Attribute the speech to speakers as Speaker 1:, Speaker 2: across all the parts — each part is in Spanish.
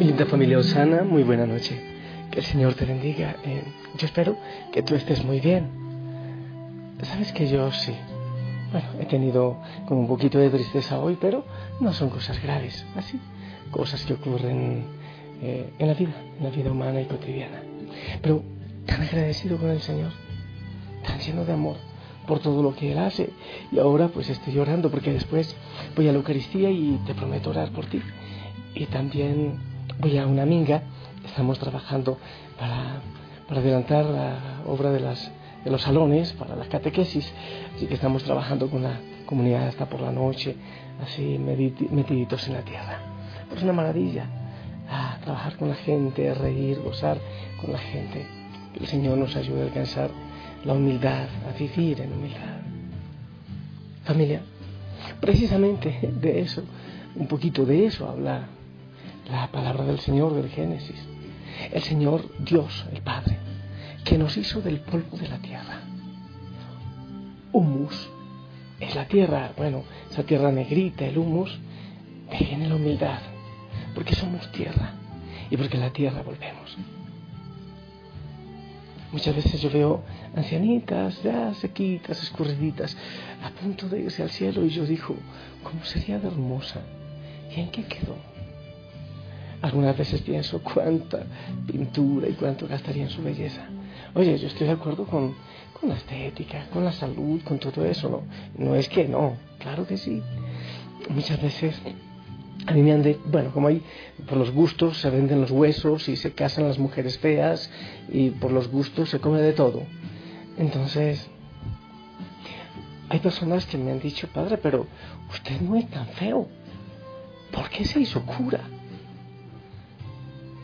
Speaker 1: Mi linda familia Osana, muy buena noche. Que el Señor te bendiga. Eh, yo espero que tú estés muy bien. Sabes que yo sí. Bueno, he tenido como un poquito de tristeza hoy, pero no son cosas graves, así. Cosas que ocurren eh, en la vida, en la vida humana y cotidiana. Pero tan agradecido con el Señor, tan lleno de amor por todo lo que Él hace. Y ahora pues estoy llorando porque después voy a la Eucaristía y te prometo orar por ti. Y también voy a una minga, estamos trabajando para, adelantar la obra de, las, de los salones, para las catequesis, así que estamos trabajando con la comunidad hasta por la noche, así metiditos en la tierra. Es una maravilla ah, trabajar con la gente, reír, gozar con la gente. Que el Señor nos ayude a alcanzar la humildad, a vivir en humildad. Familia, precisamente de eso, un poquito de eso habla la palabra del Señor del Génesis. El Señor Dios, el Padre, que nos hizo del polvo de la tierra. Humus es la tierra, bueno, esa tierra negrita, el humus, de viene la humildad, porque somos tierra y porque la tierra volvemos. Muchas veces yo veo ancianitas, ya sequitas, escurriditas, a punto de irse al cielo y yo digo, ¿cómo sería de hermosa? ¿Y en qué quedó? Algunas veces pienso cuánta pintura y cuánto gastaría en su belleza. Oye, yo estoy de acuerdo con, la estética, con la salud, con todo eso. No, no es que no, claro que sí. Muchas veces a mí me han de, bueno, como hay, por los gustos se venden los huesos y se casan las mujeres feas y por los gustos se come de todo. Entonces, hay personas que me han dicho, padre, pero usted no es tan feo. ¿Por qué se hizo cura?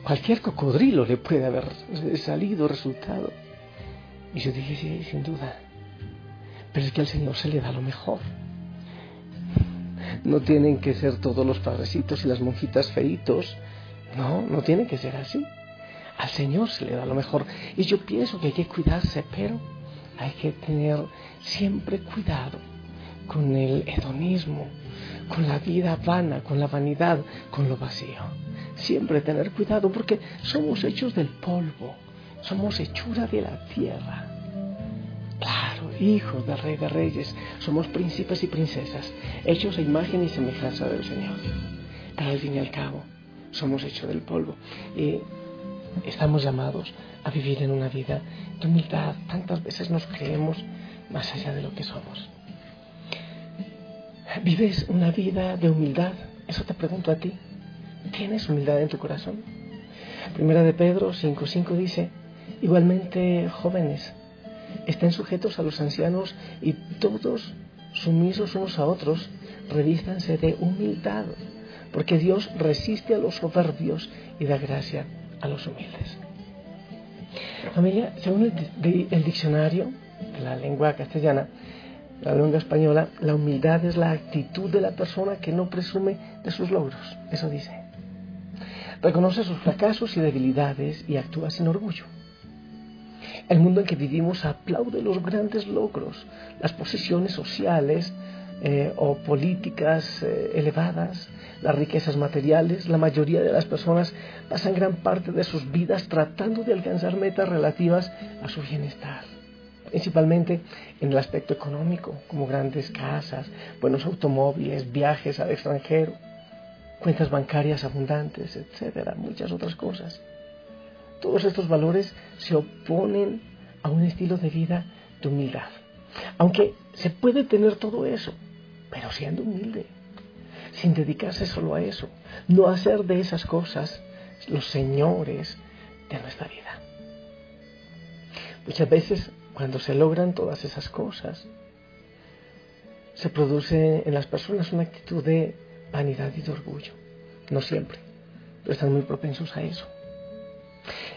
Speaker 1: Cualquier cocodrilo le puede haber salido resultado. Y yo dije, sí, sin duda. Pero es que al Señor se le da lo mejor. No tienen que ser todos los padrecitos y las monjitas feitos. No, no tiene que ser así. Al Señor se le da lo mejor. Y yo pienso que hay que cuidarse, pero hay que tener siempre cuidado con el hedonismo, con la vida vana, con la vanidad, con lo vacío siempre tener cuidado porque somos hechos del polvo, somos hechura de la tierra. Claro, hijos del Rey de Reyes, somos príncipes y princesas, hechos a imagen y semejanza del Señor. Pero al fin y al cabo, somos hechos del polvo y estamos llamados a vivir en una vida de humildad. Tantas veces nos creemos más allá de lo que somos. ¿Vives una vida de humildad? Eso te pregunto a ti. ¿Tienes humildad en tu corazón? Primera de Pedro 5.5 dice, igualmente jóvenes, estén sujetos a los ancianos y todos sumisos unos a otros, revístanse de humildad, porque Dios resiste a los soberbios y da gracia a los humildes. Familia, según el, el diccionario de la lengua castellana, la lengua española, la humildad es la actitud de la persona que no presume de sus logros. Eso dice. Reconoce sus fracasos y debilidades y actúa sin orgullo. El mundo en que vivimos aplaude los grandes logros, las posiciones sociales eh, o políticas eh, elevadas, las riquezas materiales. La mayoría de las personas pasan gran parte de sus vidas tratando de alcanzar metas relativas a su bienestar principalmente en el aspecto económico, como grandes casas, buenos automóviles, viajes al extranjero cuentas bancarias abundantes, etcétera, muchas otras cosas. Todos estos valores se oponen a un estilo de vida de humildad. Aunque se puede tener todo eso, pero siendo humilde. sin dedicarse solo a eso, no hacer de esas cosas los señores de nuestra vida. Muchas veces cuando se logran todas esas cosas, se produce en las personas una actitud de vanidad y de orgullo. No siempre, pero están muy propensos a eso.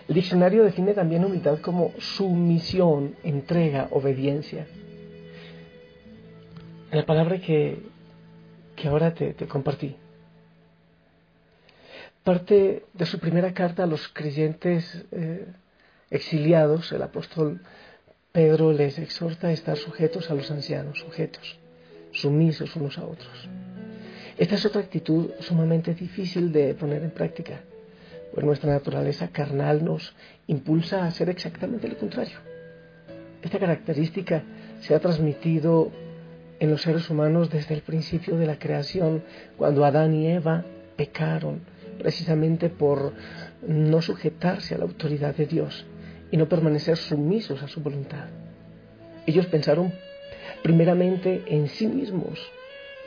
Speaker 1: El diccionario define también humildad como sumisión, entrega, obediencia. La palabra que, que ahora te, compartí. Parte de su primera carta a los creyentes eh, exiliados, el apóstol Pedro les exhorta a estar sujetos a los ancianos, sujetos, sumisos unos a otros. Esta es otra actitud sumamente difícil de poner en práctica, pues nuestra naturaleza carnal nos impulsa a hacer exactamente lo contrario. Esta característica se ha transmitido en los seres humanos desde el principio de la creación, cuando Adán y Eva pecaron precisamente por no sujetarse a la autoridad de Dios y no permanecer sumisos a su voluntad. Ellos pensaron primeramente en sí mismos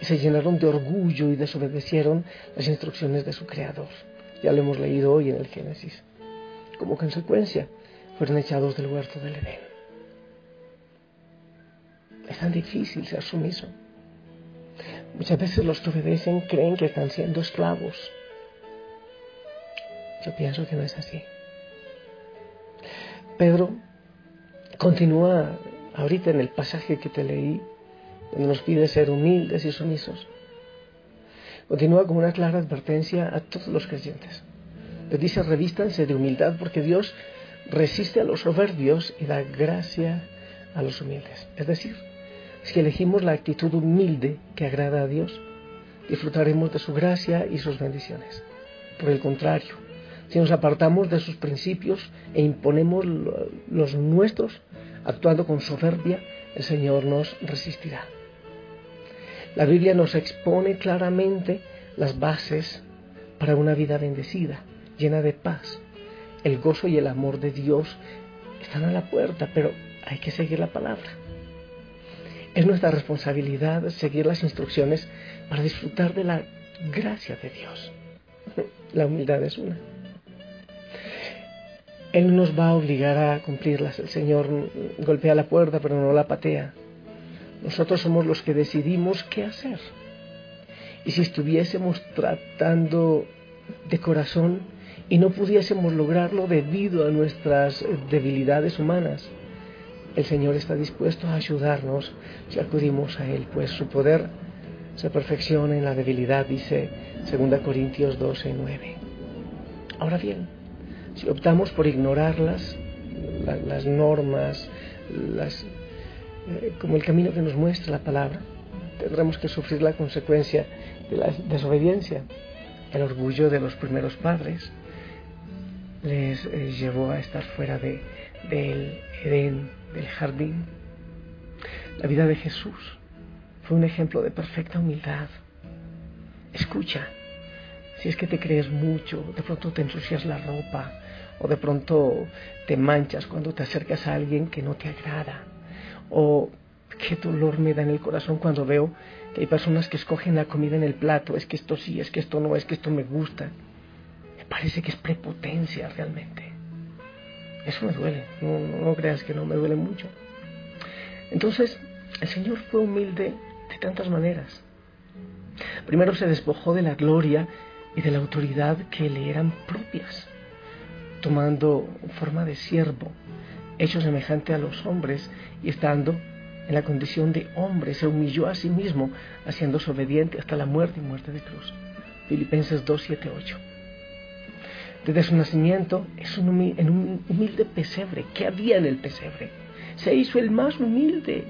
Speaker 1: se llenaron de orgullo y desobedecieron las instrucciones de su Creador. Ya lo hemos leído hoy en el Génesis. Como consecuencia, fueron echados del huerto del Edén. Es tan difícil ser sumiso. Muchas veces los que obedecen creen que están siendo esclavos. Yo pienso que no es así. Pedro continúa ahorita en el pasaje que te leí, nos pide ser humildes y sumisos. Continúa con una clara advertencia a todos los creyentes. Les dice, revístanse de humildad porque Dios resiste a los soberbios y da gracia a los humildes. Es decir, si elegimos la actitud humilde que agrada a Dios, disfrutaremos de su gracia y sus bendiciones. Por el contrario, si nos apartamos de sus principios e imponemos los nuestros, actuando con soberbia, el Señor nos resistirá. La Biblia nos expone claramente las bases para una vida bendecida, llena de paz. El gozo y el amor de Dios están a la puerta, pero hay que seguir la palabra. Es nuestra responsabilidad seguir las instrucciones para disfrutar de la gracia de Dios. La humildad es una. Él nos va a obligar a cumplirlas. El Señor golpea la puerta pero no la patea. Nosotros somos los que decidimos qué hacer. Y si estuviésemos tratando de corazón y no pudiésemos lograrlo debido a nuestras debilidades humanas, el Señor está dispuesto a ayudarnos si acudimos a Él, pues su poder se perfecciona en la debilidad, dice 2 Corintios 12, 9. Ahora bien, si optamos por ignorarlas, las normas, las, eh, como el camino que nos muestra la palabra, tendremos que sufrir la consecuencia de la desobediencia. El orgullo de los primeros padres les eh, llevó a estar fuera de, del Edén, del jardín. La vida de Jesús fue un ejemplo de perfecta humildad. Escucha, si es que te crees mucho, de pronto te ensucias la ropa o de pronto te manchas cuando te acercas a alguien que no te agrada o qué dolor me da en el corazón cuando veo que hay personas que escogen la comida en el plato, es que esto sí, es que esto no, es que esto me gusta. Me parece que es prepotencia realmente. Eso me duele, no, creas que no me duele mucho. Entonces, el Señor fue humilde de tantas maneras. Primero se despojó de la gloria y de la autoridad que le eran propias, tomando forma de siervo, hecho semejante a los hombres y estando en la condición de hombre, se humilló a sí mismo, haciéndose obediente hasta la muerte y muerte de cruz. Filipenses 2, 7, 8. Desde su nacimiento es en un humilde pesebre. ¿Qué había en el pesebre? Se hizo el más humilde.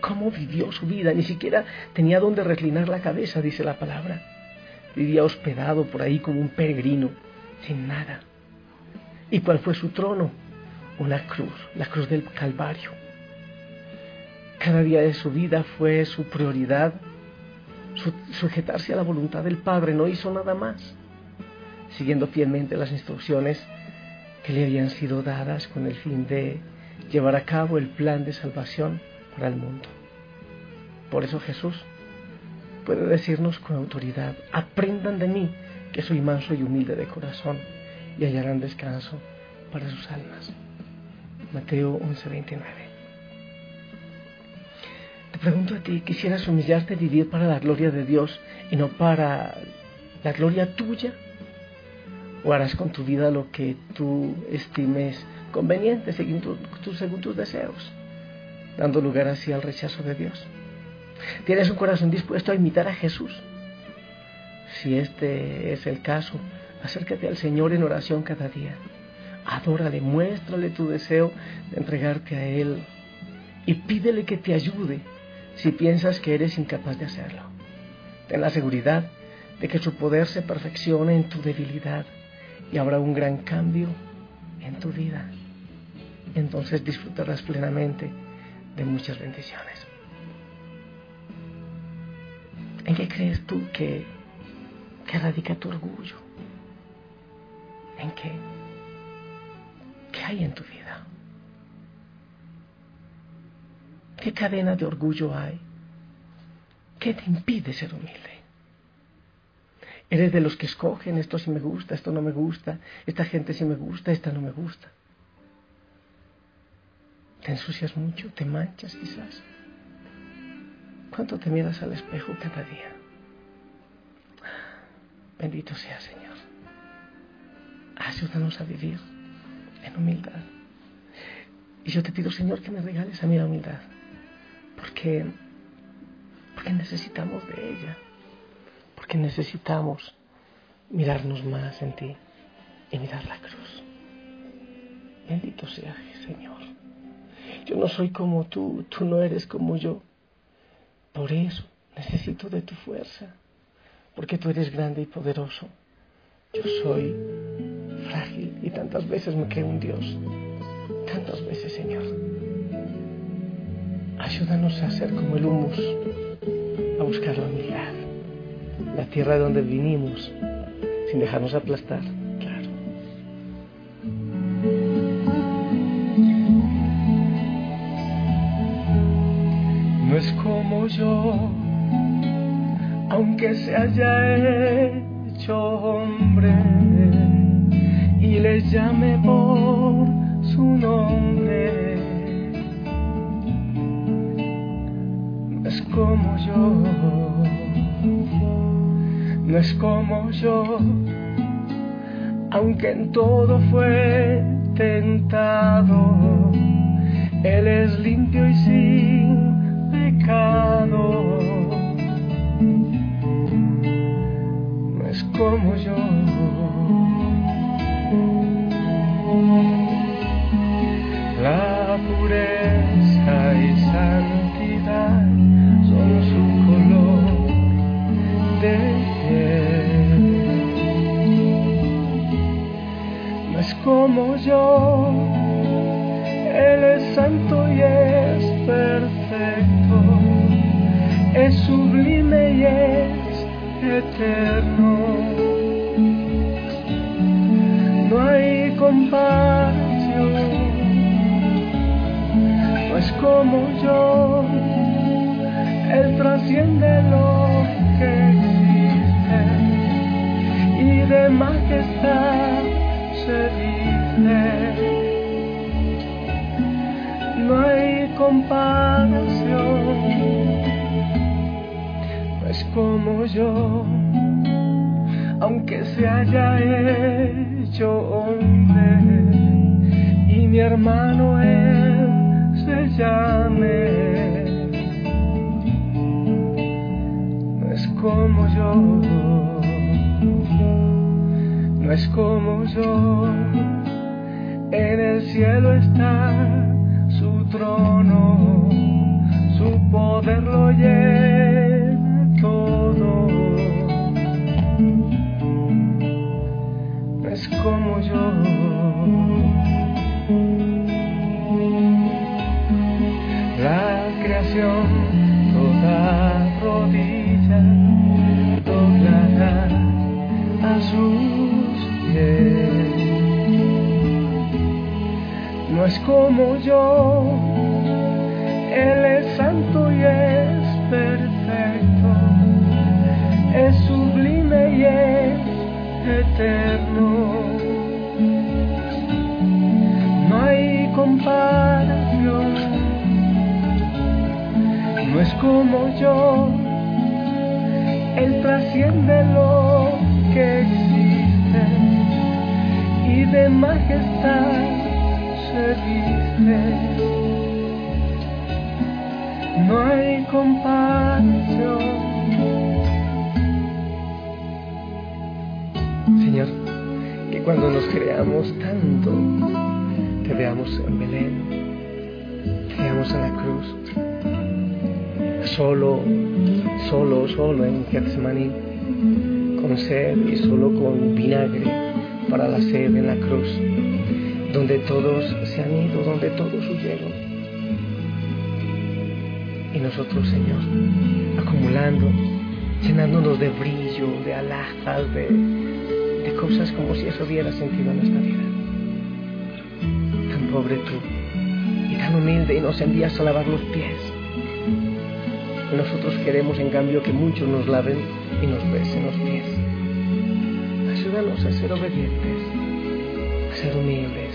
Speaker 1: ¿Cómo vivió su vida? Ni siquiera tenía donde reclinar la cabeza, dice la palabra. Vivía hospedado por ahí como un peregrino, sin nada. ¿Y cuál fue su trono? Una cruz, la cruz del Calvario. Cada día de su vida fue su prioridad sujetarse a la voluntad del Padre, no hizo nada más siguiendo fielmente las instrucciones que le habían sido dadas con el fin de llevar a cabo el plan de salvación para el mundo. Por eso Jesús puede decirnos con autoridad, aprendan de mí, que soy manso y humilde de corazón, y hallarán descanso para sus almas. Mateo 11:29. Te pregunto a ti, ¿quisieras humillarte y vivir para la gloria de Dios y no para la gloria tuya? ¿O harás con tu vida lo que tú estimes conveniente según, según tus deseos, dando lugar así al rechazo de Dios? ¿Tienes un corazón dispuesto a imitar a Jesús? Si este es el caso, acércate al Señor en oración cada día. Adórale, muéstrale tu deseo de entregarte a Él y pídele que te ayude si piensas que eres incapaz de hacerlo. Ten la seguridad de que su poder se perfecciona en tu debilidad y habrá un gran cambio en tu vida. Entonces disfrutarás plenamente de muchas bendiciones. ¿En qué crees tú que, que radica tu orgullo? ¿En qué? ¿Qué hay en tu vida? ¿Qué cadena de orgullo hay? ¿Qué te impide ser humilde? Eres de los que escogen esto sí me gusta, esto no me gusta, esta gente sí me gusta, esta no me gusta. Te ensucias mucho, te manchas quizás. ¿Cuánto te miras al espejo cada día? Bendito sea Señor. Ayúdanos a vivir en humildad. Y yo te pido, Señor, que me regales a mí la humildad. Porque, porque necesitamos de ella porque necesitamos mirarnos más en ti y mirar la cruz. Bendito sea Señor. Yo no soy como tú, tú no eres como yo. Por eso necesito de tu fuerza, porque tú eres grande y poderoso. Yo soy y tantas veces me creo un Dios. Tantas veces, Señor. Ayúdanos a ser como el humus, a buscar la humildad la tierra de donde vinimos, sin dejarnos aplastar, claro. No es como yo, aunque se haya hecho hombre y le llame por su nombre. No es como yo no es como yo, aunque en todo fue tentado, Él es limpio y sin pecado. No es como yo. Sublime y es eterno. No hay comparación, no es como yo, Él trasciende lo que de majestad se dice. No hay comparación, como yo, aunque se haya hecho hombre y mi hermano él se llame. No es como yo es como yo. En el cielo está majestad se. No hay comparación. Señor, que cuando nos creamos tanto, te veamos en Belén, te veamos en la cruz, solo, solo, solo en Getsemaní, con sed y solo con vinagre para la sed en la cruz, donde todos se han ido, donde todos huyeron. Y nosotros, Señor, acumulando, llenándonos de brillo, de alhajas, de de cosas como si eso hubiera sentido en nuestra vida. Tan pobre tú y tan humilde y nos envías a lavar los pies. nosotros queremos en cambio que muchos nos laven y nos besen los pies. A ser obedientes, a ser humildes,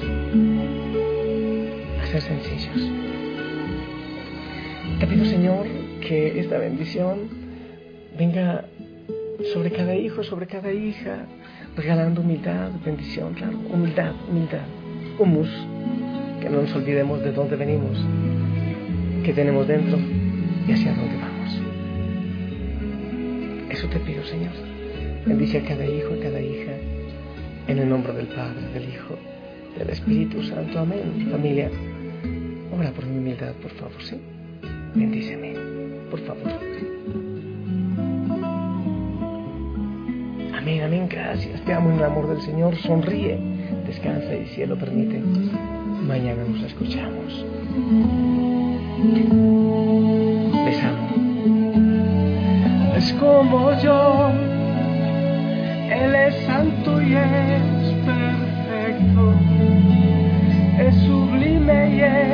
Speaker 1: a ser sencillos. Te pido Señor que esta bendición venga sobre cada hijo, sobre cada hija, regalando humildad, bendición, claro, humildad, humildad, humus, que no nos olvidemos de dónde venimos, que tenemos dentro y hacia dónde vamos. Eso te pido, Señor. Bendice a cada hijo, a cada hija, en el nombre del Padre, del Hijo, del Espíritu Santo. Amén. Familia, ora por mi humildad, por favor, ¿sí? Bendíceme, por favor. Amén, amén, gracias. Te amo en el amor del Señor. Sonríe, descansa y si Él lo permite, mañana nos escuchamos. Les amo. Es como yo, santo y es perfecto, es sublime y es